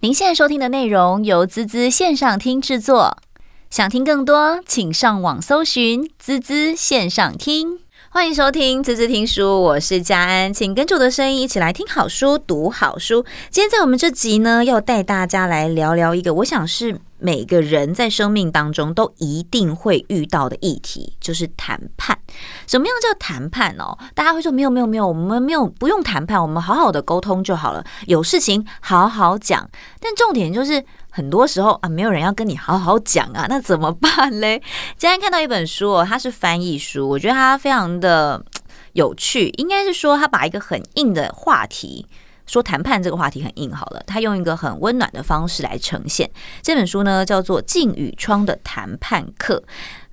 您现在收听的内容由滋滋线上听制作，想听更多，请上网搜寻滋滋线上听。欢迎收听滋滋听书，我是佳安，请跟着我的声音一起来听好书、读好书。今天在我们这集呢，要带大家来聊聊一个，我想是。每个人在生命当中都一定会遇到的议题，就是谈判。什么样叫谈判哦？大家会说没有没有没有，我们没有不用谈判，我们好好的沟通就好了。有事情好好讲。但重点就是很多时候啊，没有人要跟你好好讲啊，那怎么办嘞？今天看到一本书哦，它是翻译书，我觉得它非常的有趣。应该是说，它把一个很硬的话题。说谈判这个话题很硬，好了，他用一个很温暖的方式来呈现。这本书呢，叫做《镜与窗的谈判课》。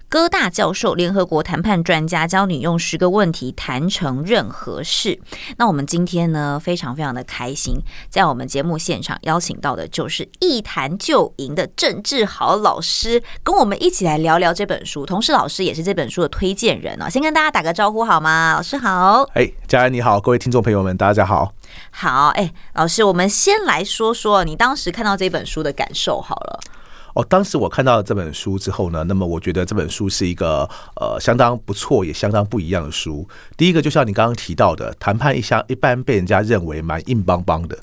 戈大教授，联合国谈判专家，教你用十个问题谈成任何事。那我们今天呢，非常非常的开心，在我们节目现场邀请到的就是一谈就赢的郑志豪老师，跟我们一起来聊聊这本书。同时，老师也是这本书的推荐人哦。先跟大家打个招呼好吗？老师好。哎，佳安你好，各位听众朋友们，大家好。好，哎，老师，我们先来说说你当时看到这本书的感受好了。哦，当时我看到这本书之后呢，那么我觉得这本书是一个呃相当不错也相当不一样的书。第一个就像你刚刚提到的，谈判一向一般被人家认为蛮硬邦邦的，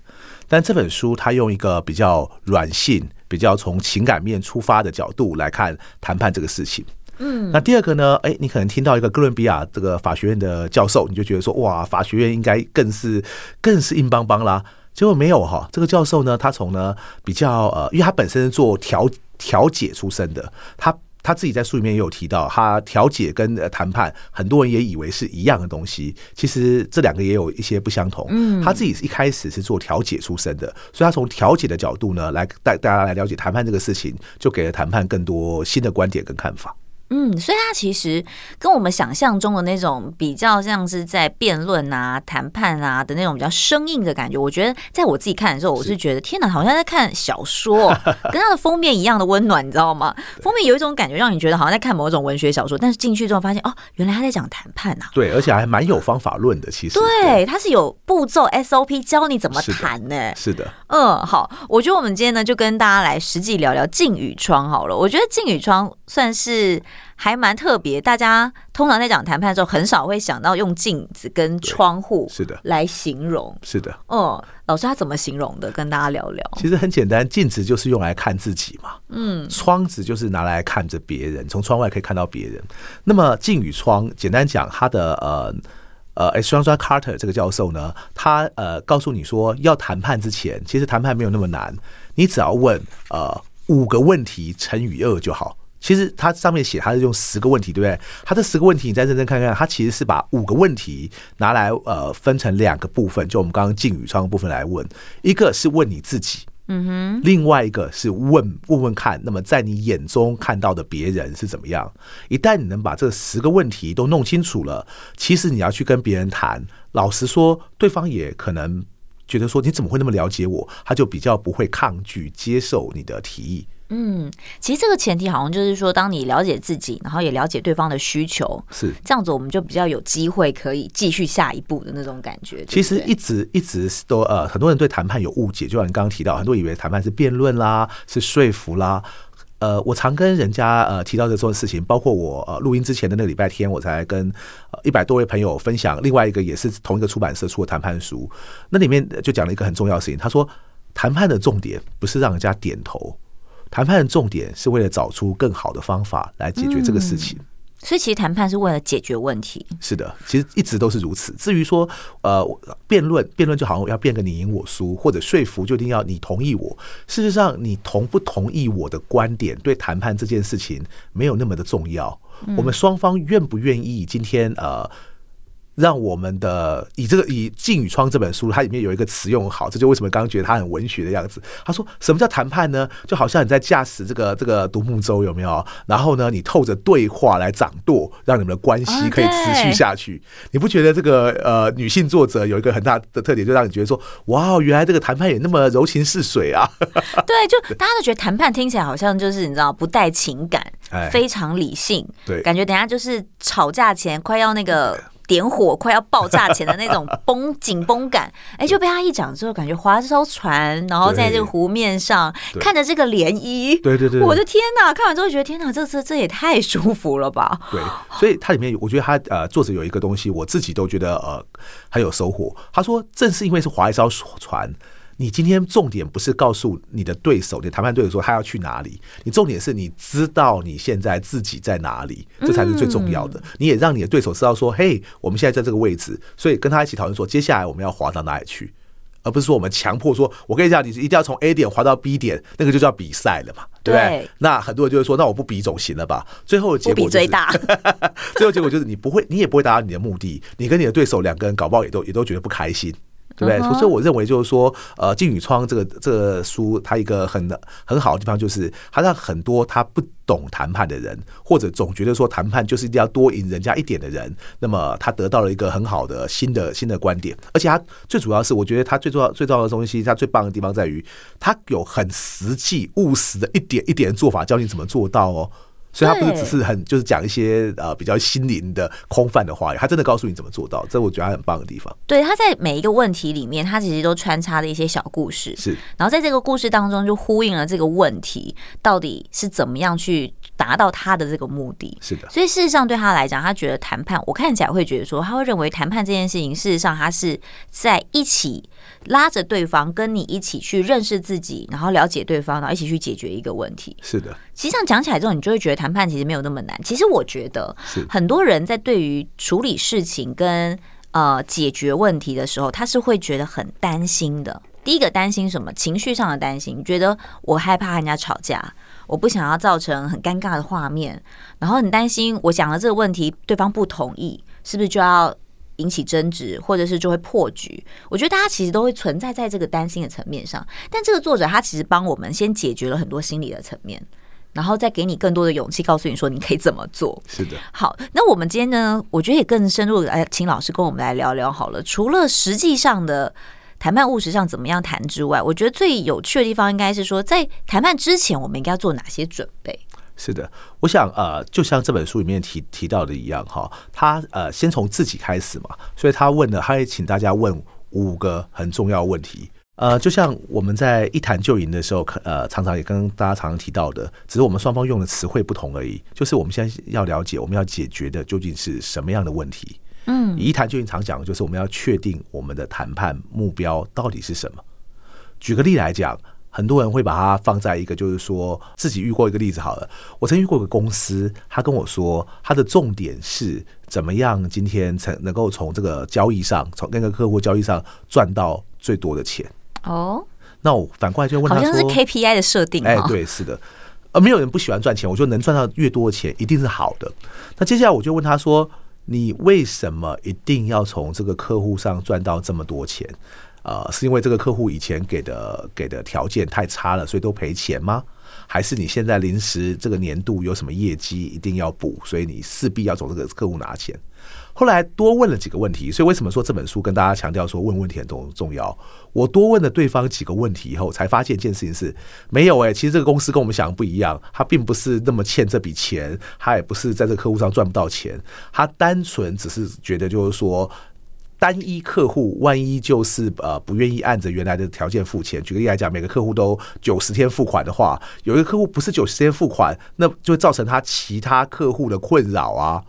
但这本书它用一个比较软性、比较从情感面出发的角度来看谈判这个事情。嗯，那第二个呢，哎，你可能听到一个哥伦比亚这个法学院的教授，你就觉得说哇，法学院应该更是更是硬邦邦啦。结果没有哈，这个教授呢，他从呢比较呃，因为他本身是做调调解出身的，他他自己在书里面也有提到，他调解跟谈判，很多人也以为是一样的东西，其实这两个也有一些不相同。嗯，他自己一开始是做调解出身的，所以他从调解的角度呢，来带大家来了解谈判这个事情，就给了谈判更多新的观点跟看法。嗯，所以他其实跟我们想象中的那种比较像是在辩论啊、谈判啊的那种比较生硬的感觉，我觉得在我自己看的时候，我是觉得天哪，好像在看小说，跟它的封面一样的温暖，你知道吗？封面有一种感觉，让你觉得好像在看某种文学小说，但是进去之后发现哦，原来他在讲谈判啊。对，而且还蛮有方法论的，其实。对，他是有步骤 SOP 教你怎么谈呢？是的。嗯，好，我觉得我们今天呢，就跟大家来实际聊聊靳宇窗好了。我觉得靳宇窗算是。还蛮特别，大家通常在讲谈判的时候，很少会想到用镜子跟窗户是的来形容。是的，哦，老师他怎么形容的？跟大家聊聊。其实很简单，镜子就是用来看自己嘛。嗯，窗子就是拿来看着别人，从窗外可以看到别人。那么镜与窗，简单讲，他的呃呃，Alexandra Carter 这个教授呢，他呃告诉你说，要谈判之前，其实谈判没有那么难，你只要问呃五个问题乘以二就好。其实它上面写，它是用十个问题，对不对？它这十个问题，你再认真看看，它其实是把五个问题拿来呃分成两个部分，就我们刚刚进宇窗的部分来问，一个是问你自己，嗯哼，另外一个是问问问看，那么在你眼中看到的别人是怎么样？一旦你能把这十个问题都弄清楚了，其实你要去跟别人谈，老实说，对方也可能觉得说你怎么会那么了解我，他就比较不会抗拒接受你的提议。嗯，其实这个前提好像就是说，当你了解自己，然后也了解对方的需求，是这样子，我们就比较有机会可以继续下一步的那种感觉。其实一直一直都呃，很多人对谈判有误解，就像你刚刚提到，很多以为谈判是辩论啦，是说服啦。呃，我常跟人家呃提到这种事情，包括我呃录音之前的那个礼拜天，我才跟一百多位朋友分享另外一个也是同一个出版社出的谈判书，那里面就讲了一个很重要的事情，他说谈判的重点不是让人家点头。谈判的重点是为了找出更好的方法来解决这个事情，嗯，所以其实谈判是为了解决问题。是的，其实一直都是如此。至于说，呃，辩论，辩论就好像要辩个你赢我输，或者说服就一定要你同意我。事实上，你同不同意我的观点，对谈判这件事情没有那么的重要。我们双方愿不愿意今天呃。让我们的以这个以靳宇窗这本书，它里面有一个词用好，这就为什么刚刚觉得它很文学的样子。他说：“什么叫谈判呢？就好像你在驾驶这个这个独木舟，有没有？然后呢，你透着对话来掌舵，让你们的关系可以持续下去。你不觉得这个呃女性作者有一个很大的特点，就让你觉得说，哇，原来这个谈判也那么柔情似水啊？对，就大家都觉得谈判听起来好像就是你知道不带情感，非常理性，对，感觉等下就是吵架前快要那个。”点火快要爆炸前的那种 绷紧绷感，哎，就被他一讲之后，感觉划这艘船，然后在这个湖面上看着这个涟漪，对对对，我的天哪！看完之后觉得天哪，这这这也太舒服了吧？对，所以它里面我觉得他呃作者有一个东西，我自己都觉得呃很有收获。他说，正是因为是划一艘船。你今天重点不是告诉你的对手，你谈判对手说他要去哪里，你重点是你知道你现在自己在哪里，这才是最重要的。你也让你的对手知道说，嘿，我们现在在这个位置，所以跟他一起讨论说，接下来我们要滑到哪里去，而不是说我们强迫说，我跟你讲，你一定要从 A 点滑到 B 点，那个就叫比赛了嘛，对不对？那很多人就会说，那我不比总行了吧？最后的结果最大，最后结果就是你不会，你也不会达到你的目的，你跟你的对手两个人搞不好也都也都觉得不开心。对不对？所以我认为就是说，呃，金宇窗这个这个书，它一个很很好的地方就是，它让很多他不懂谈判的人，或者总觉得说谈判就是一定要多赢人家一点的人，那么他得到了一个很好的新的新的观点。而且他最主要是，我觉得他最重要最重要的东西，他最棒的地方在于，他有很实际务实的一点一点的做法，教你怎么做到哦。所以他不是只是很就是讲一些呃比较心灵的空泛的话语，他真的告诉你怎么做到，这我觉得他很棒的地方。对，他在每一个问题里面，他其实都穿插了一些小故事，是。然后在这个故事当中，就呼应了这个问题到底是怎么样去达到他的这个目的。是的。所以事实上对他来讲，他觉得谈判，我看起来会觉得说，他会认为谈判这件事情，事实上他是在一起拉着对方，跟你一起去认识自己，然后了解对方，然后一起去解决一个问题。是的。实际上讲起来之后，你就会觉得谈判其实没有那么难。其实我觉得，很多人在对于处理事情跟呃解决问题的时候，他是会觉得很担心的。第一个担心什么？情绪上的担心，觉得我害怕和人家吵架，我不想要造成很尴尬的画面，然后很担心我讲了这个问题，对方不同意，是不是就要引起争执，或者是就会破局？我觉得大家其实都会存在在这个担心的层面上。但这个作者他其实帮我们先解决了很多心理的层面。然后再给你更多的勇气，告诉你说你可以怎么做。是的。好，那我们今天呢，我觉得也更深入的来请老师跟我们来聊聊好了。除了实际上的谈判务实上怎么样谈之外，我觉得最有趣的地方应该是说，在谈判之前，我们应该做哪些准备？是的，我想呃，就像这本书里面提提到的一样哈，他呃先从自己开始嘛，所以他问的，他也请大家问五个很重要问题。呃，就像我们在一谈就赢的时候，呃，常常也跟大家常常提到的，只是我们双方用的词汇不同而已。就是我们现在要了解，我们要解决的究竟是什么样的问题？嗯，一谈就赢常讲的就是我们要确定我们的谈判目标到底是什么。举个例来讲，很多人会把它放在一个，就是说自己遇过一个例子好了。我曾遇过一个公司，他跟我说，他的重点是怎么样今天才能够从这个交易上，从那个客户交易上赚到最多的钱。哦，oh, 那我反过来就问他说，好像是 KPI 的设定。哎，对，是的，呃没有人不喜欢赚钱。我觉得能赚到越多的钱，一定是好的。那接下来我就问他说，你为什么一定要从这个客户上赚到这么多钱？呃，是因为这个客户以前给的给的条件太差了，所以都赔钱吗？还是你现在临时这个年度有什么业绩一定要补，所以你势必要从这个客户拿钱？后来多问了几个问题，所以为什么说这本书跟大家强调说问问题很重重要？我多问了对方几个问题以后，才发现一件事情是没有哎，其实这个公司跟我们想的不一样，他并不是那么欠这笔钱，他也不是在这个客户上赚不到钱，他单纯只是觉得就是说，单一客户万一就是呃不愿意按着原来的条件付钱，举个例来讲，每个客户都九十天付款的话，有一个客户不是九十天付款，那就会造成他其他客户的困扰啊。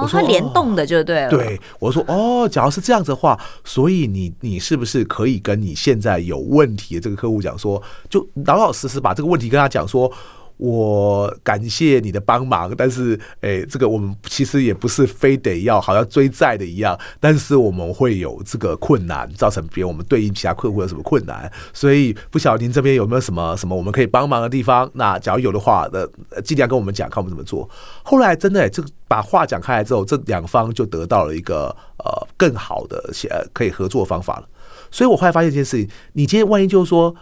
我说联动的就对了。对，我说哦，假如是这样子的话，所以你你是不是可以跟你现在有问题的这个客户讲说，就老老实实把这个问题跟他讲说。我感谢你的帮忙，但是，诶，这个我们其实也不是非得要好像追债的一样，但是我们会有这个困难，造成别人我们对应其他客户有什么困难，所以不晓得您这边有没有什么什么我们可以帮忙的地方？那假如有的话，那尽量跟我们讲，看我们怎么做。后来真的，这个把话讲开来之后，这两方就得到了一个呃更好的呃可以合作方法了。所以我后来发现一件事情，你今天万一就是说。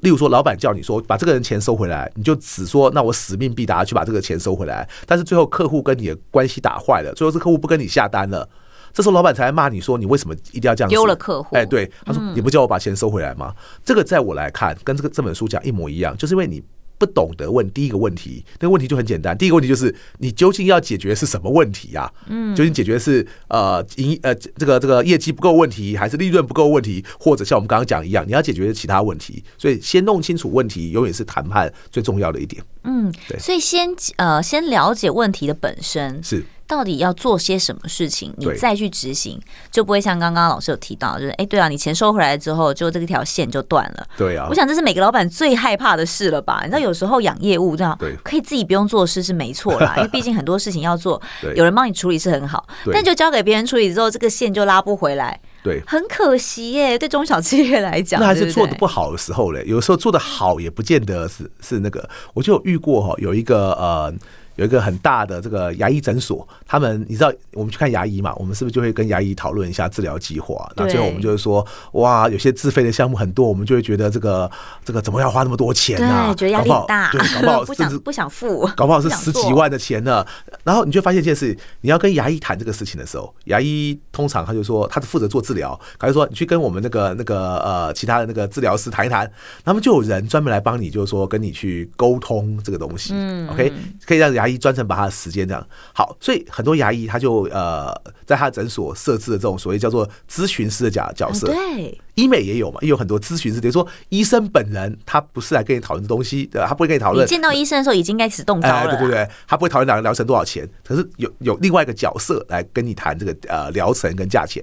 例如说，老板叫你说把这个人钱收回来，你就只说那我使命必达去把这个钱收回来。但是最后客户跟你的关系打坏了，最后是客户不跟你下单了，这时候老板才来骂你说你为什么一定要这样丢了客户？哎，对，他说你不叫我把钱收回来吗？这个在我来看跟这个这本书讲一模一样，就是因为你不懂得问第一个问题，那个问题就很简单。第一个问题就是你究竟要解决是什么问题呀？嗯，究竟解决是呃营呃这个这个业绩不够问题，还是利润不够问题，或者像我们刚刚讲一样，你要解决其他问题。所以先弄清楚问题，永远是谈判最重要的一点。嗯，对。所以先呃先了解问题的本身是。到底要做些什么事情，你再去执行，就不会像刚刚老师有提到，就是哎，对啊，你钱收回来之后，就这个条线就断了。对啊，我想这是每个老板最害怕的事了吧？你知道，有时候养业务这样，对，可以自己不用做事是没错啦，因为毕竟很多事情要做，有人帮你处理是很好，但就交给别人处理之后，这个线就拉不回来，对，很可惜耶。对中小企业来讲，那还是做的不好的时候嘞。有时候做的好也不见得是是那个，我就有遇过哈，有一个呃。有一个很大的这个牙医诊所，他们你知道，我们去看牙医嘛，我们是不是就会跟牙医讨论一下治疗计划？那最后我们就是说，哇，有些自费的项目很多，我们就会觉得这个这个怎么要花那么多钱呢？对，觉得压力大，对，搞不好 不想不想付，搞不好是十几万的钱呢。然后你就发现一件事，你要跟牙医谈这个事情的时候，牙医通常他就说，他是负责做治疗，他就说你去跟我们那个那个呃其他的那个治疗师谈一谈，他们就有人专门来帮你，就是说跟你去沟通这个东西。嗯，OK，可以让牙专程把他的时间这样好，所以很多牙医他就呃，在他诊所设置了这种所谓叫做咨询师的角角色。对。医美也有嘛，也有很多咨询师，等于说医生本人他不是来跟你讨论东西的，他不会跟你讨论。你见到医生的时候已经开始动刀了，对对对，他不会讨论两个疗程多少钱，可是有有另外一个角色来跟你谈这个呃疗程跟价钱。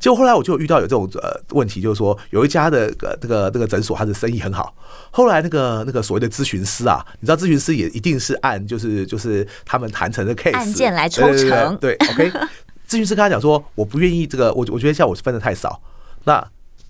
结果后来我就遇到有这种呃问题，就是说有一家的呃这个这个诊所，他的生意很好。后来那个那个所谓的咨询师啊，你知道咨询师也一定是按就是就是他们谈成的 case 案件来抽成，对，，OK。咨询师跟他讲说，我不愿意这个，我我觉得像我分的太少，那。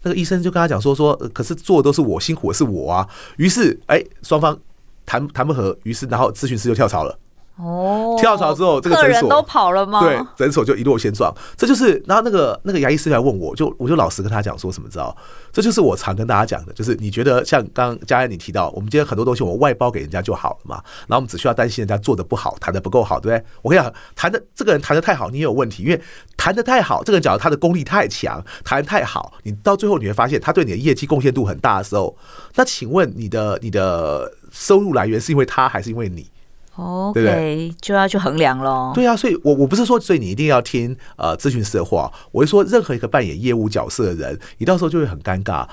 那个医生就跟他讲说说，可是做的都是我，辛苦的是我啊。于是，哎，双方谈谈不合，于是然后咨询师就跳槽了。哦，跳槽之后，这个诊所都跑了吗？对，诊所就一落千丈。这就是，然后那个那个牙医师来问我，就我就老实跟他讲说什么，知道？这就是我常跟大家讲的，就是你觉得像刚刚佳安你提到，我们今天很多东西我们外包给人家就好了嘛，然后我们只需要担心人家做的不好，谈的不够好，对不对？我跟你讲，谈的这个人谈的太好，你也有问题，因为谈的太好，这个人假如他的功力太强，谈太好，你到最后你会发现他对你的业绩贡献度很大的时候，那请问你的你的收入来源是因为他还是因为你？OK，对对就要去衡量喽。对啊，所以我我不是说，所以你一定要听呃咨询师的话。我是说，任何一个扮演业务角色的人，你到时候就会很尴尬。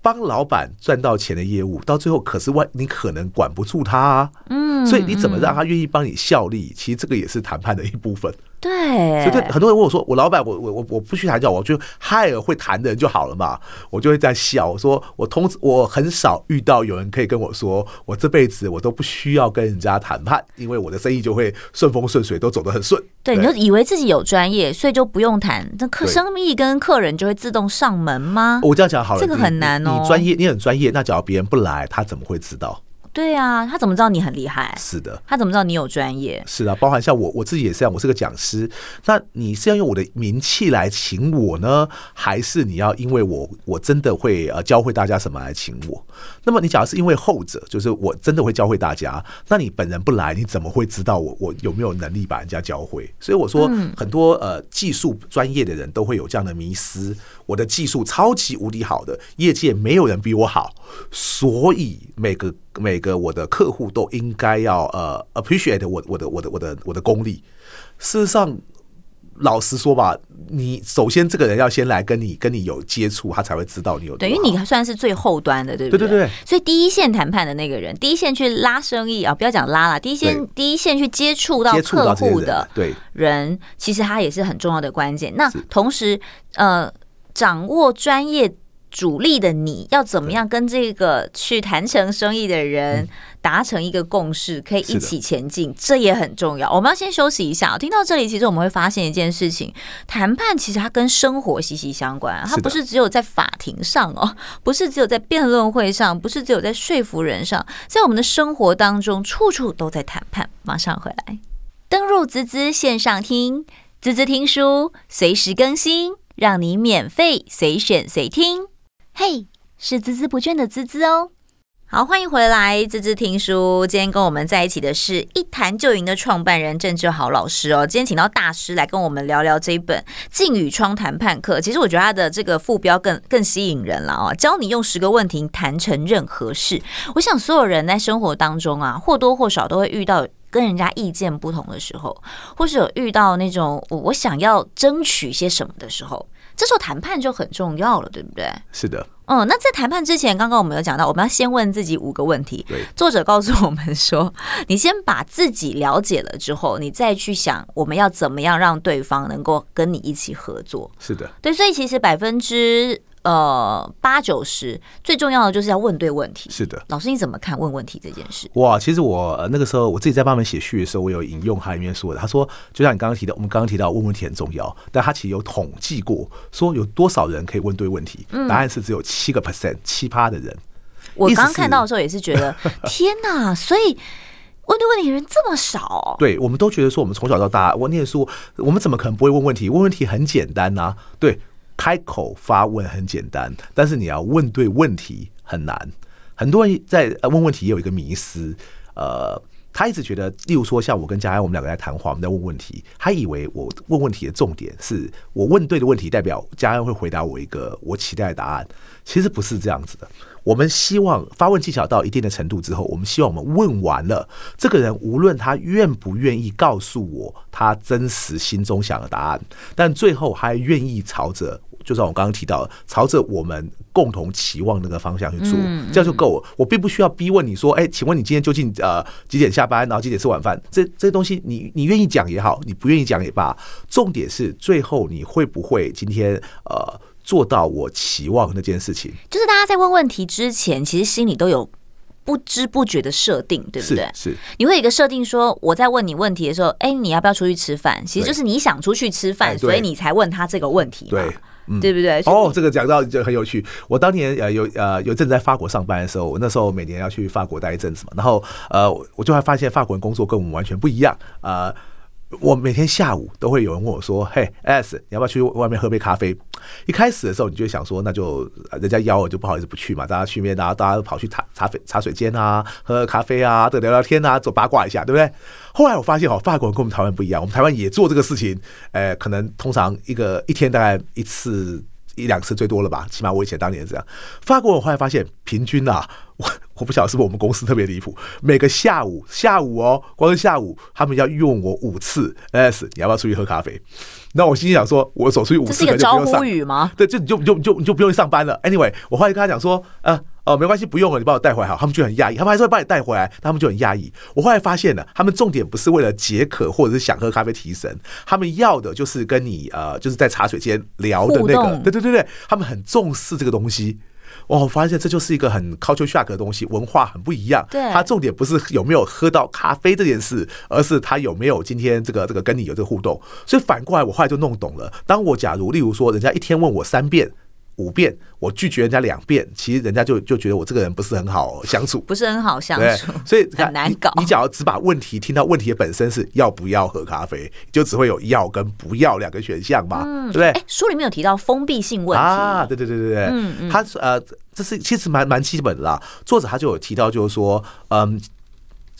帮老板赚到钱的业务，到最后可是万你可能管不住他啊。嗯，所以你怎么让他愿意帮你效力？其实这个也是谈判的一部分。对，所以对很多人问我说：“我老板，我我我我不去谈教我就害了会谈的人就好了嘛？”我就会在笑，我说：“我通我很少遇到有人可以跟我说，我这辈子我都不需要跟人家谈判，因为我的生意就会顺风顺水，都走得很顺。”对，你就以为自己有专业，所以就不用谈，那客生意跟客人就会自动上门吗？我这样讲好了，这个很难哦。你专业，你很专业，那只要别人不来，他怎么会知道？对啊，他怎么知道你很厉害？是的，他怎么知道你有专业？是啊，包含像我我自己也是这样，我是个讲师。那你是要用我的名气来请我呢，还是你要因为我我真的会呃教会大家什么来请我？那么你假如是因为后者，就是我真的会教会大家，那你本人不来，你怎么会知道我我有没有能力把人家教会？所以我说，很多呃技术专业的人都会有这样的迷思。我的技术超级无敌好的，业界没有人比我好，所以每个每个我的客户都应该要呃 appreciate 我我的我的我的我的功力。事实上，老实说吧，你首先这个人要先来跟你跟你有接触，他才会知道你有。等于你算是最后端的，对不对？对对对。所以第一线谈判的那个人，第一线去拉生意啊，不要讲拉了，第一线第一线去接触到客户的对人，其实他也是很重要的关键。那同时呃。掌握专业主力的你，要怎么样跟这个去谈成生意的人达成一个共识，可以一起前进，这也很重要。我们要先休息一下。听到这里，其实我们会发现一件事情：谈判其实它跟生活息息相关，它不是只有在法庭上哦，不是只有在辩论会上，不是只有在说服人上，在我们的生活当中，处处都在谈判。马上回来，登入滋滋线上听，滋滋听书，随时更新。让你免费随选随听，嘿，是孜孜不倦的孜孜哦。好，欢迎回来，孜孜听书。今天跟我们在一起的是一谈就赢的创办人郑志豪老师哦。今天请到大师来跟我们聊聊这一本《进与窗谈判课》。其实我觉得他的这个副标更更吸引人了哦，教你用十个问题谈成任何事。我想所有人在生活当中啊，或多或少都会遇到跟人家意见不同的时候，或是有遇到那种我想要争取些什么的时候。这时候谈判就很重要了，对不对？是的。嗯，那在谈判之前，刚刚我们有讲到，我们要先问自己五个问题。对，作者告诉我们说，你先把自己了解了之后，你再去想我们要怎么样让对方能够跟你一起合作。是的，对，所以其实百分之。呃，八九十最重要的就是要问对问题。是的，老师你怎么看问问题这件事？哇，其实我那个时候我自己在帮他们写序的时候，我有引用他里面说的。他说，就像你刚刚提到，我们刚刚提到问问题很重要，但他其实有统计过，说有多少人可以问对问题？答案是只有七个 percent，七葩的人。我刚刚看到的时候也是觉得，天哪！所以问对问题的人这么少哦。对，我们都觉得说，我们从小到大，我念书，我们怎么可能不会问问题？问问题很简单呐，对。开口发问很简单，但是你要问对问题很难。很多人在问问题也有一个迷思，呃，他一直觉得，例如说像我跟佳安，我们两个在谈话，我们在问问题，他以为我问问题的重点是我问对的问题，代表佳安会回答我一个我期待的答案。其实不是这样子的。我们希望发问技巧到一定的程度之后，我们希望我们问完了，这个人无论他愿不愿意告诉我他真实心中想的答案，但最后还愿意朝着，就像我刚刚提到的，朝着我们共同期望那个方向去做，这样就够了。我并不需要逼问你说，哎，请问你今天究竟呃几点下班，然后几点吃晚饭？这这些东西你你愿意讲也好，你不愿意讲也罢，重点是最后你会不会今天呃。做到我期望那件事情，就是大家在问问题之前，其实心里都有不知不觉的设定，对不对？是，是你会有一个设定说，我在问你问题的时候，哎，你要不要出去吃饭？其实就是你想出去吃饭，所以你才问他这个问题，对，嗯、对不对？哦，这个讲到就很有趣。我当年呃有呃有阵在法国上班的时候，我那时候每年要去法国待一阵子嘛，然后呃我就会发现法国人工作跟我们完全不一样啊。呃我每天下午都会有人问我说：“嘿，S，你要不要去外面喝杯咖啡？”一开始的时候，你就想说：“那就人家邀我，就不好意思不去嘛。”大家去面，大家大家都跑去茶茶水茶水间啊，喝喝咖啡啊，这聊聊天啊，做八卦一下，对不对？后来我发现哦，法国人跟我们台湾不一样，我们台湾也做这个事情，呃，可能通常一个一天大概一次一两次最多了吧，起码我以前当年这样。法国我后来发现，平均啊。我我不晓得是不是我们公司特别离谱，每个下午下午哦，光是下午他们要用我五次，S，你要不要出去喝咖啡？那我心里想说，我走出去五次，这是一个招呼语吗？对，就你就就就你就不用上班了。Anyway，我后来跟他讲说，呃哦，没关系，不用了，你把我带回来好。他们就很讶异，他们还是会把你带回来，他们就很讶异。我后来发现了，他们重点不是为了解渴或者是想喝咖啡提神，他们要的就是跟你呃，就是在茶水间聊的那个，对对对对，他们很重视这个东西。我发现这就是一个很 culture shock 的东西，文化很不一样。对，它重点不是有没有喝到咖啡这件事，而是他有没有今天这个这个跟你有这个互动。所以反过来，我后来就弄懂了。当我假如例如说，人家一天问我三遍。五遍，我拒绝人家两遍，其实人家就就觉得我这个人不是很好相处，不是很好相处，所以 很难搞。你只要只把问题听到问题的本身是要不要喝咖啡，就只会有要跟不要两个选项嘛，对不对？哎，书里面有提到封闭性问题啊，对对对对对，嗯嗯，他呃，这是其实蛮蛮基本的啦。作者他就有提到，就是说，嗯，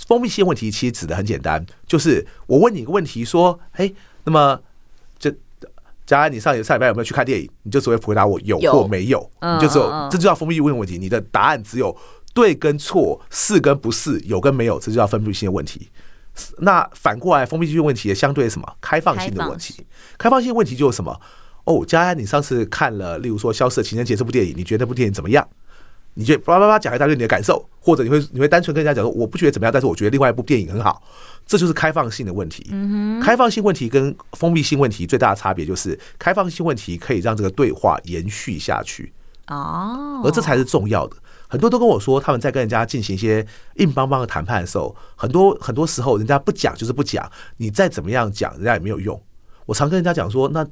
封闭性问题其实指的很简单，就是我问你一个问题，说，哎，那么。佳安，你上上礼拜有没有去看电影？你就只会回答我有或没有，你就只有这就叫封闭性问题。你的答案只有对跟错，是跟不是，有跟没有，这就叫封闭性的问题。那反过来，封闭性问题也相对是什么？开放性的问题。开放性问题就是什么？哦，佳安，你上次看了，例如说《消失的情人节》这部电影，你觉得那部电影怎么样？你就叭叭叭讲一大堆你的感受，或者你会你会单纯跟人家讲说，我不觉得怎么样，但是我觉得另外一部电影很好，这就是开放性的问题。开放性问题跟封闭性问题最大的差别就是，开放性问题可以让这个对话延续下去哦，而这才是重要的。很多都跟我说，他们在跟人家进行一些硬邦邦的谈判的时候，很多很多时候人家不讲就是不讲，你再怎么样讲，人家也没有用。我常跟人家讲说，那。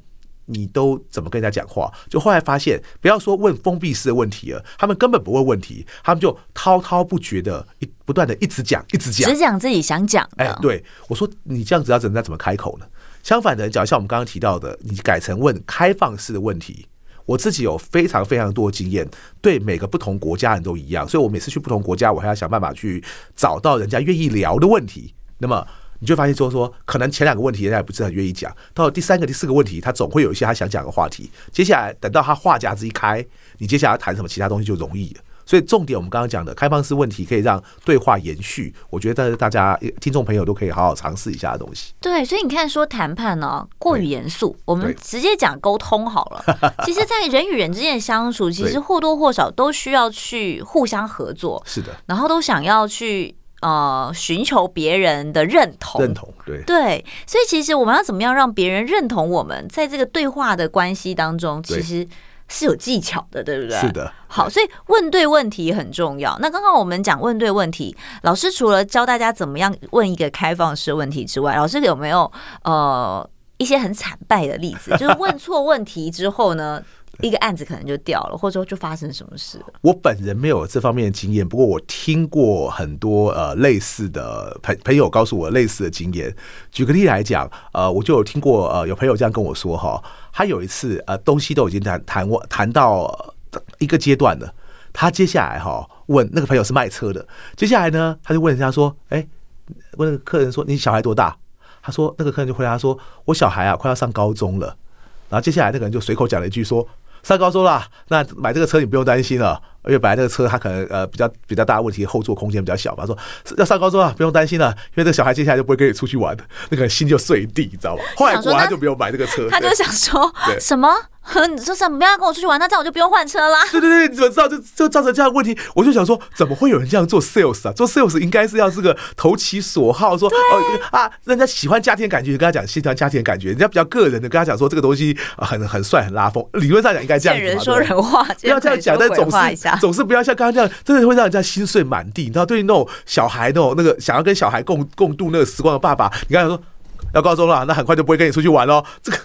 你都怎么跟人家讲话？就后来发现，不要说问封闭式的问题了，他们根本不问问题，他们就滔滔不绝的一不断的一直讲，一直讲，只讲自己想讲。哎，对，我说你这样子要人家怎么开口呢？相反的，假如像我们刚刚提到的，你改成问开放式的问题，我自己有非常非常多的经验，对每个不同国家人都一样，所以我每次去不同国家，我还要想办法去找到人家愿意聊的问题。那么你就发现说说，可能前两个问题人家也不是很愿意讲，到第三个、第四个问题，他总会有一些他想讲的话题。接下来等到他话匣子一开，你接下来要谈什么其他东西就容易了。所以重点，我们刚刚讲的开放式问题可以让对话延续，我觉得大家听众朋友都可以好好尝试一下的东西。对，所以你看，说谈判呢过于严肃，我们直接讲沟通好了。其实，在人与人之间的相处，其实或多或少都需要去互相合作。是的，然后都想要去呃寻求别人的认同。认同，对对。所以，其实我们要怎么样让别人认同我们，在这个对话的关系当中，其实。是有技巧的，对不对？是的。好，所以问对问题很重要。那刚刚我们讲问对问题，老师除了教大家怎么样问一个开放式问题之外，老师有没有呃一些很惨败的例子？就是问错问题之后呢，一个案子可能就掉了，或者说就发生什么事？我本人没有这方面的经验，不过我听过很多呃类似的朋朋友告诉我类似的经验。举个例来讲，呃，我就有听过呃有朋友这样跟我说哈。他有一次，呃，东西都已经谈谈过，谈到一个阶段了。他接下来哈问那个朋友是卖车的，接下来呢，他就问人家说：“哎，问那个客人说，你小孩多大？”他说：“那个客人就回答说，我小孩啊快要上高中了。”然后接下来那个人就随口讲了一句说：“上高中了，那买这个车你不用担心了。”因为本来这个车它可能呃比较比较大的问题，后座空间比较小嘛。说要上高中啊，不用担心了，因为这个小孩接下来就不会跟你出去玩，那个人心就碎地，你知道吧？后来果然就没有买这个车。他就想说什么？你说什么？不要跟我出去玩，那这样我就不用换车啦。对对对，你怎么知道就就造成这样的问题？我就想说，怎么会有人这样做 sales 啊？做 sales 应该是要这个投其所好，说哦啊，人家喜欢家庭感觉，跟他讲喜欢家庭感觉，人家比较个人的，跟他讲说这个东西很很帅很拉风。理论上讲应该这样子。人说人话，不要这样讲，但总是总是不要像刚刚这样，真的会让人家心碎满地。你知道，对于那种小孩那种那个想要跟小孩共共度那个时光的爸爸，你刚才说。要高中了，那很快就不会跟你出去玩喽。这个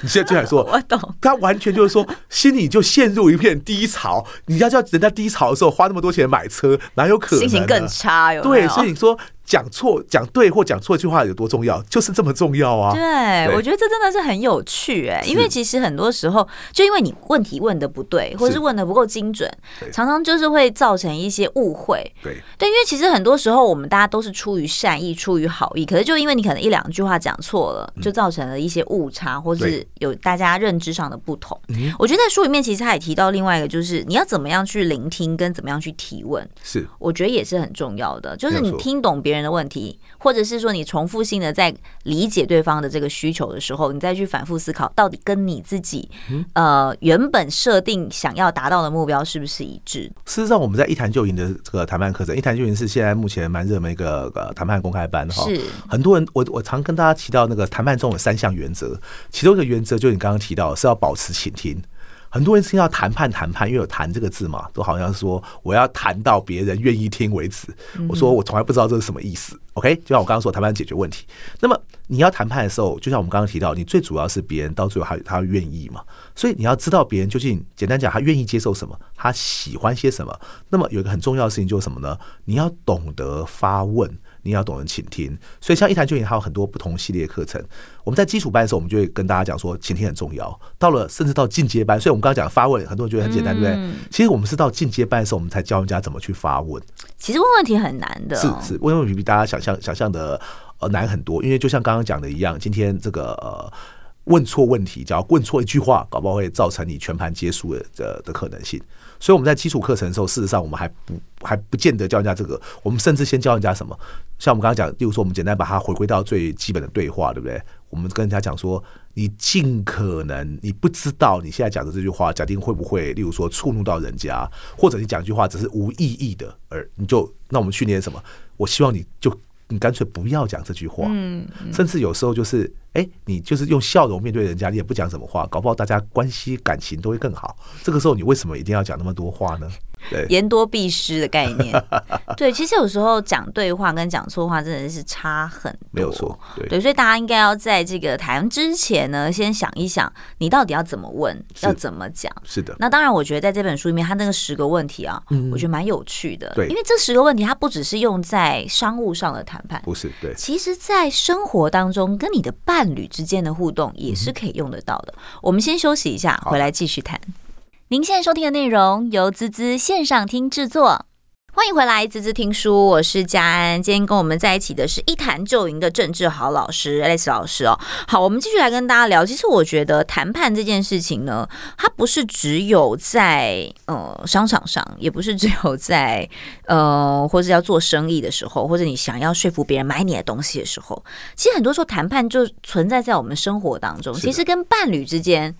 你现在就想说，我懂，他完全就是说，心里就陷入一片低潮。你要叫人家低潮的时候花那么多钱买车，哪有可能？心情更差哟。对，所以你说。讲错、讲对或讲错一句话有多重要，就是这么重要啊！对，我觉得这真的是很有趣哎，因为其实很多时候，就因为你问题问的不对，或者是问的不够精准，常常就是会造成一些误会。对，对，因为其实很多时候我们大家都是出于善意、出于好意，可是就因为你可能一两句话讲错了，就造成了一些误差，或是有大家认知上的不同。我觉得在书里面其实他也提到另外一个，就是你要怎么样去聆听，跟怎么样去提问，是我觉得也是很重要的，就是你听懂别人的问题，或者是说你重复性的在理解对方的这个需求的时候，你再去反复思考，到底跟你自己呃原本设定想要达到的目标是不是一致？事实上，我们在一谈就赢的这个谈判课程，一谈就赢是现在目前蛮热门一个呃谈判公开班哈。是很多人，我我常跟大家提到那个谈判中有三项原则，其中一个原则就你刚刚提到是要保持倾听。很多人听到谈判谈判，因为有“谈”这个字嘛，都好像说我要谈到别人愿意听为止。我说我从来不知道这是什么意思。OK，就像我刚刚说，谈判解决问题。那么你要谈判的时候，就像我们刚刚提到，你最主要是别人到最后他他愿意嘛，所以你要知道别人究竟简单讲他愿意接受什么，他喜欢些什么。那么有一个很重要的事情就是什么呢？你要懂得发问。你要懂得倾听，所以像一谈就赢还有很多不同系列课程。我们在基础班的时候，我们就会跟大家讲说，倾听很重要。到了甚至到进阶班，所以我们刚刚讲发问，很多人觉得很简单，对不对？其实我们是到进阶班的时候，我们才教人家怎么去发问。其实问问题很难的，是是问问题比大家想象想象的呃难很多。因为就像刚刚讲的一样，今天这个呃问错问题，只要问错一句话，搞不好会造成你全盘皆输的的的可能性。所以我们在基础课程的时候，事实上我们还不还不见得教人家这个，我们甚至先教人家什么？像我们刚刚讲，例如说我们简单把它回归到最基本的对话，对不对？我们跟人家讲说，你尽可能你不知道你现在讲的这句话，假定会不会，例如说触怒到人家，或者你讲一句话只是无意义的，而你就那我们训练什么？我希望你就你干脆不要讲这句话，嗯，甚至有时候就是。哎，你就是用笑容面对人家，你也不讲什么话，搞不好大家关系感情都会更好。这个时候，你为什么一定要讲那么多话呢？对，言多必失的概念。对，其实有时候讲对话跟讲错话真的是差很多。没有错，对，对，所以大家应该要在这个谈之前呢，先想一想，你到底要怎么问，要怎么讲。是的。那当然，我觉得在这本书里面，他那个十个问题啊，嗯、我觉得蛮有趣的。对，因为这十个问题，它不只是用在商务上的谈判，不是对。其实，在生活当中，跟你的伴伴侣之间的互动也是可以用得到的。嗯、我们先休息一下，回来继续谈。您现在收听的内容由滋滋线上听制作。欢迎回来，滋滋听书，我是佳安。今天跟我们在一起的是一谈就赢的政治好老师 Alex 老师哦。好，我们继续来跟大家聊。其实我觉得谈判这件事情呢，它不是只有在呃商场上，也不是只有在呃或者要做生意的时候，或者你想要说服别人买你的东西的时候，其实很多时候谈判就存在在我们生活当中。其实跟伴侣之间。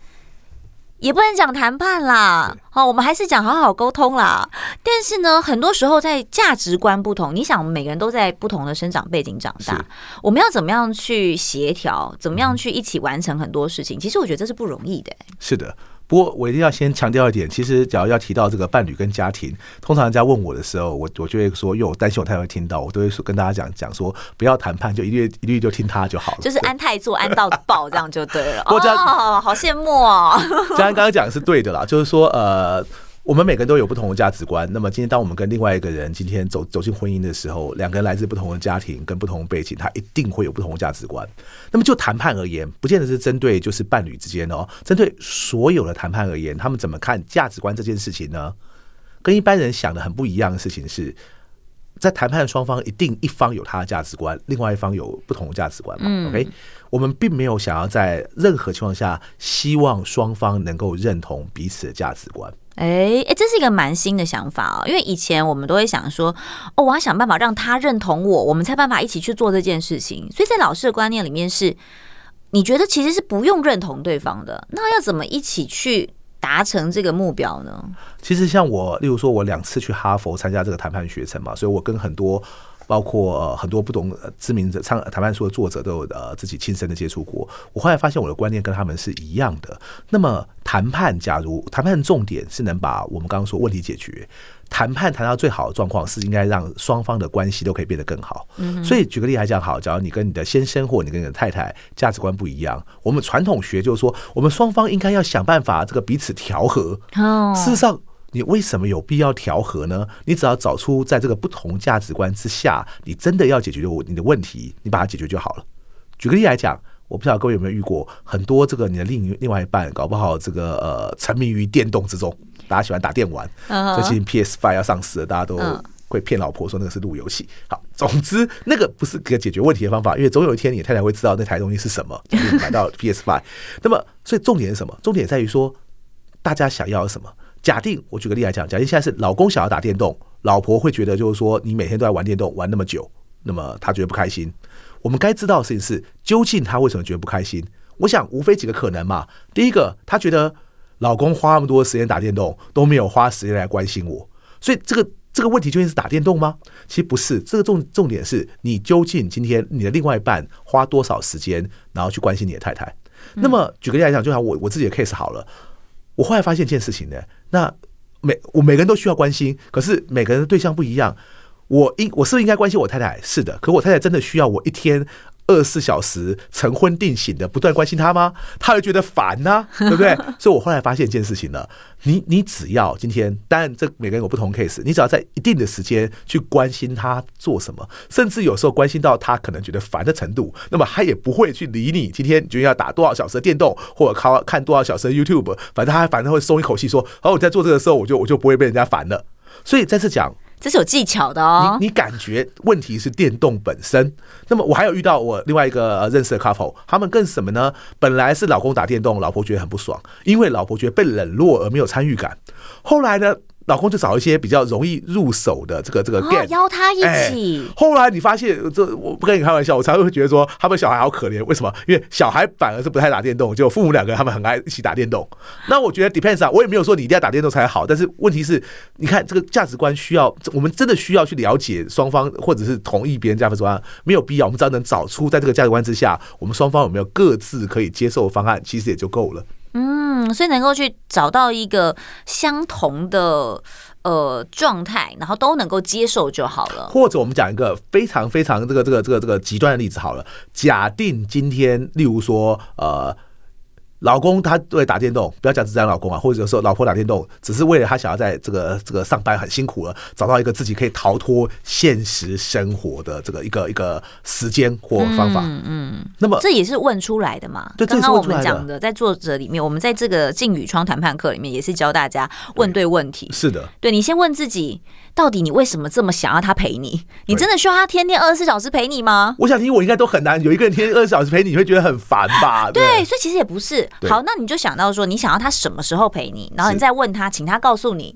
也不能讲谈判啦，好，我们还是讲好好沟通啦。但是呢，很多时候在价值观不同，你想，我们每个人都在不同的生长背景长大，我们要怎么样去协调，怎么样去一起完成很多事情？其实我觉得这是不容易的。是的。不过我一定要先强调一点，其实只要要提到这个伴侣跟家庭，通常人家问我的时候，我我就会说，因为我担心我太太会听到，我都会说跟大家讲讲说，不要谈判，就一律一律就听他就好了，就是安泰做安到爆这样就对了。哦，好羡慕哦。嘉安刚刚讲的是对的啦，就是说呃。我们每个人都有不同的价值观。那么今天，当我们跟另外一个人今天走走进婚姻的时候，两个人来自不同的家庭跟不同的背景，他一定会有不同的价值观。那么就谈判而言，不见得是针对就是伴侣之间哦，针对所有的谈判而言，他们怎么看价值观这件事情呢？跟一般人想的很不一样的事情是，在谈判的双方一定一方有他的价值观，另外一方有不同的价值观嘛？OK，我们并没有想要在任何情况下希望双方能够认同彼此的价值观。哎哎，这是一个蛮新的想法哦，因为以前我们都会想说，哦，我要想办法让他认同我，我们才办法一起去做这件事情。所以在老师的观念里面是，你觉得其实是不用认同对方的，那要怎么一起去达成这个目标呢？其实像我，例如说，我两次去哈佛参加这个谈判学程嘛，所以我跟很多。包括呃很多不同知名的唱谈判书的作者都有呃自己亲身的接触过。我后来发现我的观念跟他们是一样的。那么谈判，假如谈判重点是能把我们刚刚说问题解决，谈判谈到最好的状况是应该让双方的关系都可以变得更好。所以举个例来讲，好，假如你跟你的先生或你跟你的太太价值观不一样，我们传统学就是说，我们双方应该要想办法这个彼此调和。哦事实上。你为什么有必要调和呢？你只要找出在这个不同价值观之下，你真的要解决你的问题，你把它解决就好了。举个例来讲，我不知道各位有没有遇过很多这个你的另另外一半，搞不好这个呃沉迷于电动之中，大家喜欢打电玩。最近 PS Five 要上市了，大家都会骗老婆说那个是路由器。好，总之那个不是个解决问题的方法，因为总有一天你太太会知道那台东西是什么，就是买到 PS Five。那么，所以重点是什么？重点在于说大家想要什么。假定我举个例来讲，假定现在是老公想要打电动，老婆会觉得就是说你每天都在玩电动玩那么久，那么他觉得不开心。我们该知道的事情是，究竟他为什么觉得不开心？我想无非几个可能嘛。第一个，他觉得老公花那么多时间打电动都没有花时间来关心我，所以这个这个问题究竟是打电动吗？其实不是，这个重重点是你究竟今天你的另外一半花多少时间，然后去关心你的太太。那么举个例来讲，就像我我自己的 case 好了。我后来发现一件事情呢，那每我每个人都需要关心，可是每个人的对象不一样。我应我是不是应该关心我太太？是的，可我太太真的需要我一天。二十四小时晨昏定醒的不断关心他吗？他会觉得烦呢、啊，对不对？所以我后来发现一件事情了，你你只要今天，当然这每个人有不同 case，你只要在一定的时间去关心他做什么，甚至有时候关心到他可能觉得烦的程度，那么他也不会去理你。今天你就要打多少小时的电动，或者看看多少小时的 YouTube，反正他反正会松一口气说：“哦，我在做这个时候，我就我就不会被人家烦了。”所以再次讲。这是有技巧的哦。你你感觉问题是电动本身，那么我还有遇到我另外一个认识的 couple，他们更什么呢？本来是老公打电动，老婆觉得很不爽，因为老婆觉得被冷落而没有参与感。后来呢？老公就找一些比较容易入手的这个这个 game，邀他一起。后来你发现，这我不跟你开玩笑，我常常会觉得说，他们小孩好可怜。为什么？因为小孩反而是不太打电动，就父母两个人他们很爱一起打电动。那我觉得 depends 啊，我也没有说你一定要打电动才好。但是问题是，你看这个价值观需要，我们真的需要去了解双方，或者是同意别人价值观，没有必要。我们只要能找出在这个价值观之下，我们双方有没有各自可以接受的方案，其实也就够了。嗯，所以能够去找到一个相同的呃状态，然后都能够接受就好了。或者我们讲一个非常非常这个这个这个这个极端的例子好了。假定今天，例如说呃，老公他对打电动，不要讲只讲老公啊，或者有时候老婆打电动，只是为了他想要在这个这个上班很辛苦了，找到一个自己可以逃脱现实生活的这个一个一个时间或方法。嗯嗯。那么这也是问出来的嘛？对，刚刚我们讲的，在作者里面，我们在这个进语窗谈判课里面也是教大家问对问题。是的，对，你先问自己，到底你为什么这么想要他陪你？你真的需要他天天二十四小时陪你吗？我想你我应该都很难有一个人天天二十四小时陪你，你会觉得很烦吧？对，所以其实也不是。好，那你就想到说，你想要他什么时候陪你，然后你再问他，请他告诉你，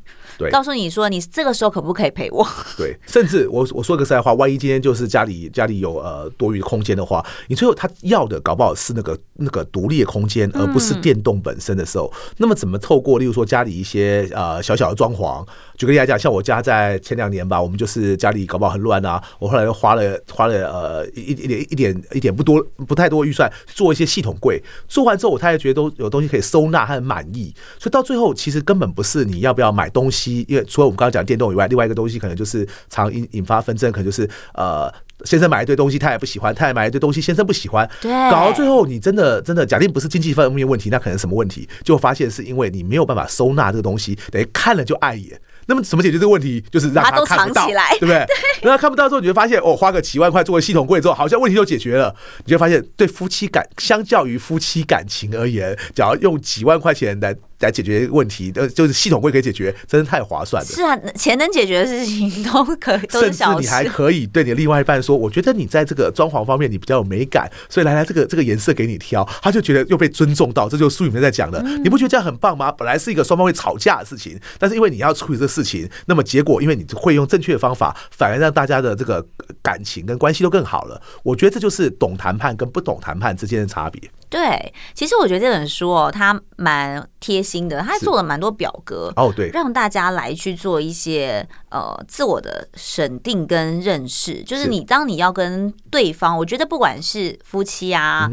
告诉你说，你这个时候可不可以陪我？对，甚至我我说个实在话，万一今天就是家里家里有呃多余的空间的话，你最后他要的搞不好是那个那个独立的空间，而不是电动本身的时候，那么怎么透过例如说家里一些呃小小的装潢？举个例来讲，像我家在前两年吧，我们就是家里搞不好很乱啊，我后来又花了花了呃一一点一点一点不多不太多预算做一些系统柜，做完之后我太太觉得都有东西可以收纳，她很满意，所以到最后其实根本不是你要不要买东西，因为除了我们刚刚讲电动以外，另外一个东西可能就是常引引发纷争，可能就是呃。先生买一堆东西，他也不喜欢；太太买一堆东西，先生不喜欢。对，搞到最后，你真的真的，假定不是经济方面问题，那可能什么问题？就发现是因为你没有办法收纳这个东西，等于看了就碍眼。那么怎么解决这个问题？就是让他看不到，对不对？让他看不到之后，你就发现哦，花个几万块做个系统柜之后，好像问题就解决了。你就发现，对夫妻感，相较于夫妻感情而言，只要用几万块钱来。来解决问题，呃，就是系统柜可以解决，真的太划算了。是啊，钱能解决的事情都可 以，甚至你还可以对你的另外一半说：“我觉得你在这个装潢方面你比较有美感，所以来来这个这个颜色给你挑。”他就觉得又被尊重到，这就是书里面在讲的。你不觉得这样很棒吗？本来是一个双方会吵架的事情，但是因为你要处理这个事情，那么结果因为你会用正确的方法，反而让大家的这个感情跟关系都更好了。我觉得这就是懂谈判跟不懂谈判之间的差别。对，其实我觉得这本书哦，它蛮贴心的，它做了蛮多表格哦，对，让大家来去做一些呃自我的审定跟认识。就是你当你要跟对方，我觉得不管是夫妻啊，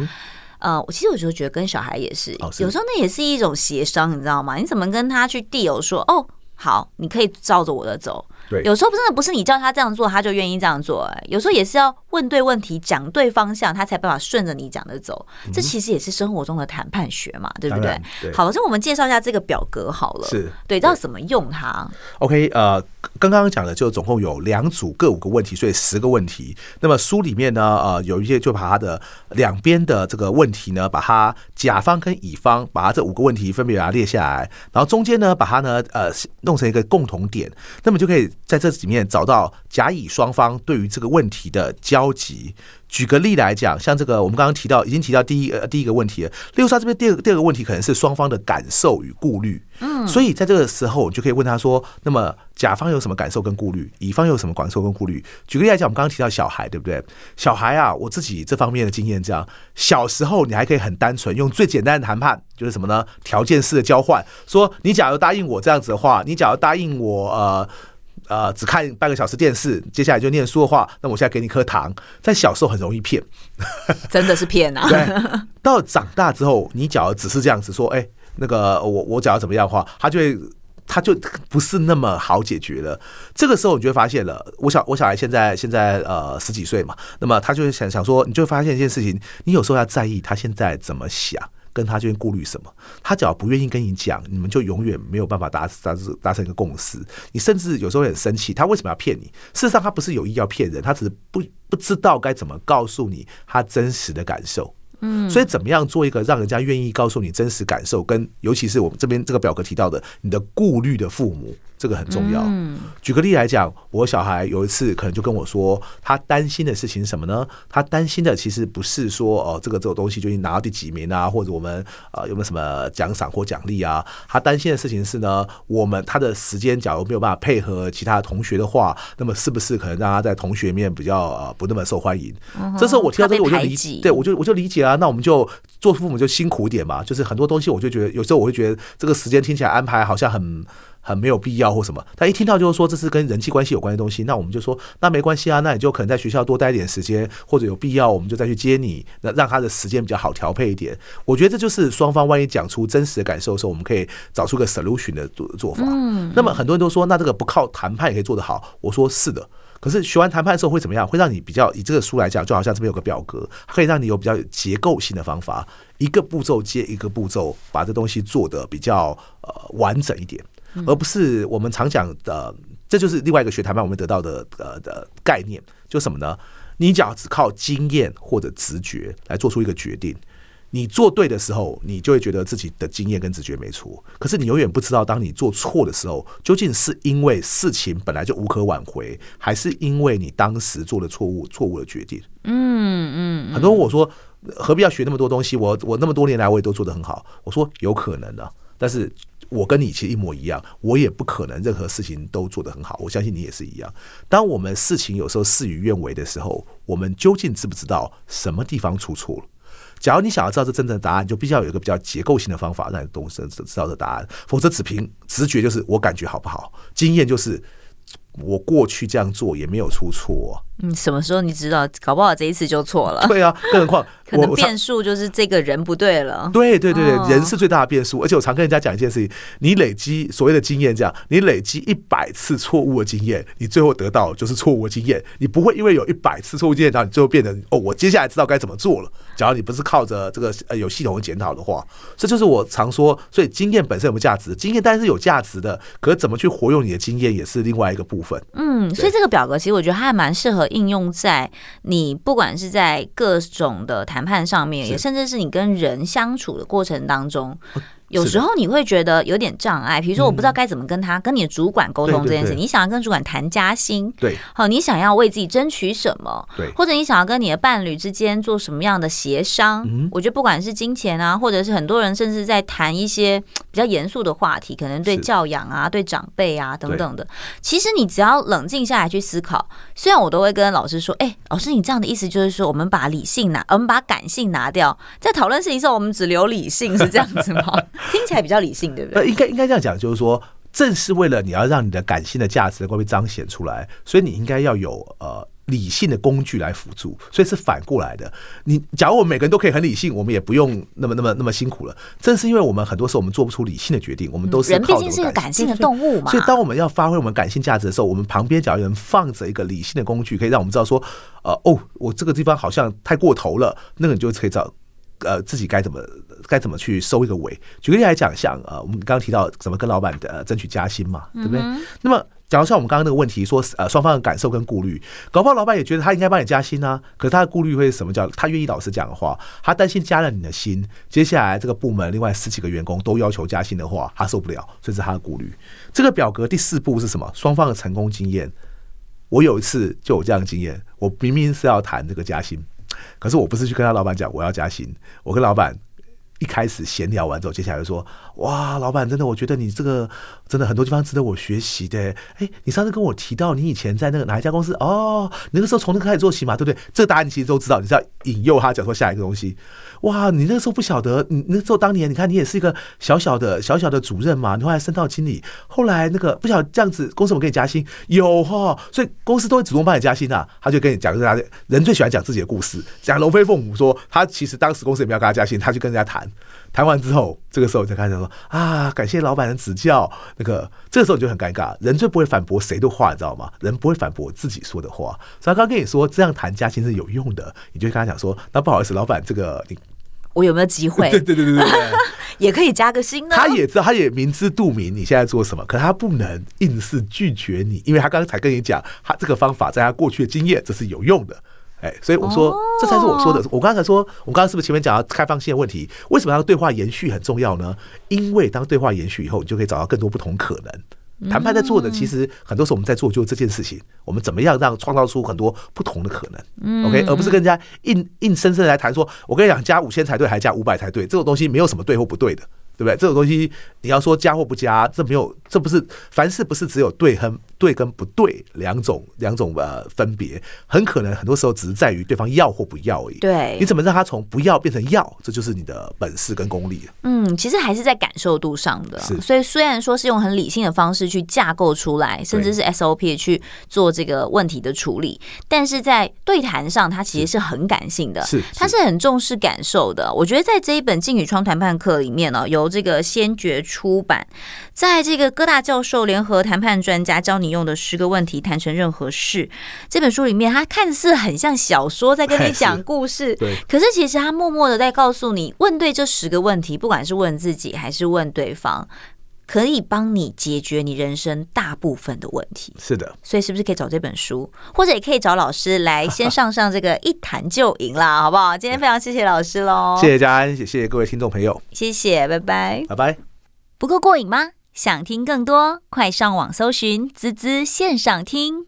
呃，我其实有时候觉得跟小孩也是，有时候那也是一种协商，你知道吗？你怎么跟他去 deal 说哦，好，你可以照着我的走。对，有时候真的不是你叫他这样做，他就愿意这样做。哎，有时候也是要问对问题，讲对方向，他才办法顺着你讲的走。这其实也是生活中的谈判学嘛，对不对？对。好，所以我们介绍一下这个表格好了。是，对，要怎么用它？OK，呃，刚刚讲的就总共有两组各五个问题，所以十个问题。那么书里面呢，呃，有一些就把它的两边的这个问题呢，把它甲方跟乙方把它这五个问题分别把它列下来，然后中间呢，把它呢，呃，弄成一个共同点，那么就可以。在这里面找到甲乙双方对于这个问题的交集。举个例来讲，像这个我们刚刚提到，已经提到第一呃第一个问题了。例如说这边第二个第二个问题可能是双方的感受与顾虑。嗯，所以在这个时候，你就可以问他说：那么甲方有什么感受跟顾虑？乙方有什么感受跟顾虑？举个例来讲，我们刚刚提到小孩，对不对？小孩啊，我自己这方面的经验这样：小时候你还可以很单纯用最简单的谈判，就是什么呢？条件式的交换。说你假如答应我这样子的话，你假如答应我呃。呃，只看半个小时电视，接下来就念书的话，那我现在给你颗糖。在小时候很容易骗，真的是骗啊！对，到长大之后，你只要只是这样子说，哎，那个我我只要怎么样的话，他就会他就不是那么好解决了。这个时候你就会发现了，我小我小孩现在现在呃十几岁嘛，那么他就会想想说，你就会发现一件事情，你有时候要在意他现在怎么想。跟他这边顾虑什么？他只要不愿意跟你讲，你们就永远没有办法达达达成一个共识。你甚至有时候很生气，他为什么要骗你？事实上，他不是有意要骗人，他只是不不知道该怎么告诉你他真实的感受。嗯，所以怎么样做一个让人家愿意告诉你真实感受，跟尤其是我们这边这个表格提到的，你的顾虑的父母。这个很重要。举个例来讲，我小孩有一次可能就跟我说，他担心的事情是什么呢？他担心的其实不是说哦，这个这个东西究竟拿到第几名啊，或者我们呃有没有什么奖赏或奖励啊？他担心的事情是呢，我们他的时间假如没有办法配合其他同学的话，那么是不是可能让他在同学面比较呃不那么受欢迎？这时候我听到这个我就理解，对我就我就理解啊。那我们就做父母就辛苦一点嘛，就是很多东西我就觉得有时候我会觉得这个时间听起来安排好像很。很没有必要或什么，他一听到就是说这是跟人际关系有关的东西，那我们就说那没关系啊，那你就可能在学校多待一点时间，或者有必要我们就再去接你，那让他的时间比较好调配一点。我觉得这就是双方万一讲出真实的感受的时候，我们可以找出个 solution 的做做法。嗯那么很多人都说，那这个不靠谈判也可以做得好。我说是的。可是学完谈判的时候会怎么样？会让你比较以这个书来讲，就好像这边有个表格，可以让你有比较结构性的方法，一个步骤接一个步骤，把这东西做得比较呃完整一点，而不是我们常讲的，这就是另外一个学谈判我们得到的呃的概念，就什么呢？你只要只靠经验或者直觉来做出一个决定。你做对的时候，你就会觉得自己的经验跟直觉没错。可是你永远不知道，当你做错的时候，究竟是因为事情本来就无可挽回，还是因为你当时做了错误错误的决定？嗯嗯。很多人我说何必要学那么多东西？我我那么多年来我也都做得很好。我说有可能的，但是我跟你其实一模一样，我也不可能任何事情都做得很好。我相信你也是一样。当我们事情有时候事与愿违的时候，我们究竟知不知道什么地方出错了？假如你想要知道这真正的答案，就必须要有一个比较结构性的方法让你懂知知道这答案，否则只凭直觉就是我感觉好不好，经验就是我过去这样做也没有出错。嗯，什么时候你知道？搞不好这一次就错了。对啊，更何况 可能变数就是这个人不对了。对对对对，人是最大的变数。而且我常跟人家讲一件事情：你累积所谓的经验，这样你累积一百次错误的经验，你最后得到就是错误的经验。你不会因为有一百次错误经验，然后你最后变成哦，我接下来知道该怎么做了。假如你不是靠着这个呃有系统的检讨的话，这就是我常说。所以经验本身有没有价值？经验当然是有价值的，可是怎么去活用你的经验也是另外一个部分。嗯，所以这个表格其实我觉得它还蛮适合。应用在你不管是在各种的谈判上面，也甚至是你跟人相处的过程当中。有时候你会觉得有点障碍，比如说我不知道该怎么跟他、跟你的主管沟通这件事。你想要跟主管谈加薪，对，好，你想要为自己争取什么，对，或者你想要跟你的伴侣之间做什么样的协商？我觉得不管是金钱啊，或者是很多人甚至在谈一些 比较严肃的话题，可能对教养啊、对长辈啊等等的。其实你只要冷静下来去思考，虽然我都会跟老师说，哎，老师，你这样的意思就是说，我们把理性拿，我们把感性拿掉，在讨论事情的时候，我们只留理性，是这样子吗？听起来比较理性，对不对？应该应该这样讲，就是说，正是为了你要让你的感性的价值能够被彰显出来，所以你应该要有呃理性的工具来辅助，所以是反过来的。你假如我们每个人都可以很理性，我们也不用那么那么那么辛苦了。正是因为我们很多时候我们做不出理性的决定，我们都是。人毕竟是个感性的动物嘛。所以当我们要发挥我们感性价值的时候，我们旁边假如有人放着一个理性的工具，可以让我们知道说，呃哦，我这个地方好像太过头了，那个你就可以找。呃，自己该怎么该怎么去收一个尾？举个例来讲，像呃，我们刚刚提到怎么跟老板的争取加薪嘛，对不对？嗯、那么，假如像我们刚刚那个问题说，呃，双方的感受跟顾虑，搞不好老板也觉得他应该帮你加薪啊，可是他的顾虑会是什么？叫他愿意老实讲的话，他担心加了你的薪，接下来这个部门另外十几个员工都要求加薪的话，他受不了，这是他的顾虑。这个表格第四步是什么？双方的成功经验。我有一次就有这样的经验，我明明是要谈这个加薪。可是我不是去跟他老板讲我要加薪，我跟老板一开始闲聊完之后，接下来就说：哇，老板真的，我觉得你这个真的很多地方值得我学习的。哎，你上次跟我提到你以前在那个哪一家公司哦，你那个时候从那个开始做起嘛，对不对？这个答案你其实都知道，你是要引诱他讲说下一个东西。哇，你那个时候不晓得，你那时候当年你看你也是一个小小的小小的主任嘛，你后来升到经理，后来那个不晓得这样子公司有给你加薪？有哈，所以公司都会主动帮你加薪啊。他就跟你讲，大家人最喜欢讲自己的故事，讲龙飞凤舞，说他其实当时公司也没有给他加薪，他就跟人家谈，谈完之后，这个时候就开始说啊，感谢老板的指教。那个这个时候你就很尴尬，人最不会反驳谁的话，你知道吗？人不会反驳自己说的话。所以他刚跟你说这样谈加薪是有用的，你就跟他讲说，那不好意思，老板，这个你。我有没有机会？对对对对对，也可以加个薪呢。他也知道，他也明知肚明你现在做什么，可他不能硬是拒绝你，因为他刚才跟你讲，他这个方法在他过去的经验这是有用的。哎，所以我说，这才是我说的。我刚才说，我刚刚是不是前面讲到开放性的问题？为什么要对话延续很重要呢？因为当对话延续以后，你就可以找到更多不同可能。谈判在做的，其实很多时候我们在做就是这件事情。我们怎么样让创造出很多不同的可能？OK，而不是跟人家硬硬生生来谈说，我跟你讲加五千才对，还加五百才对，这种东西没有什么对或不对的。对不对？这种东西你要说加或不加，这没有，这不是凡事不是只有对和对跟不对两种两种呃分别，很可能很多时候只是在于对方要或不要而已。对，你怎么让他从不要变成要，这就是你的本事跟功力。嗯，其实还是在感受度上的。是，所以虽然说是用很理性的方式去架构出来，甚至是 SOP 去做这个问题的处理，但是在对谈上，它其实是很感性的，是，它是很重视感受的。我觉得在这一本《进语窗谈判课》里面呢，由。这个先觉出版，在这个哥大教授联合谈判专家教你你用的十个问题谈成任何事。这本书里面，它看似很像小说，在跟你讲故事，对。可是其实它默默的在告诉你，问对这十个问题，不管是问自己还是问对方。可以帮你解决你人生大部分的问题。是的，所以是不是可以找这本书，或者也可以找老师来先上上这个一谈就赢啦，好不好？今天非常谢谢老师喽，谢谢嘉安，也谢谢各位听众朋友，谢谢，拜拜，拜拜。不够过瘾吗？想听更多，快上网搜寻“滋滋线上听”。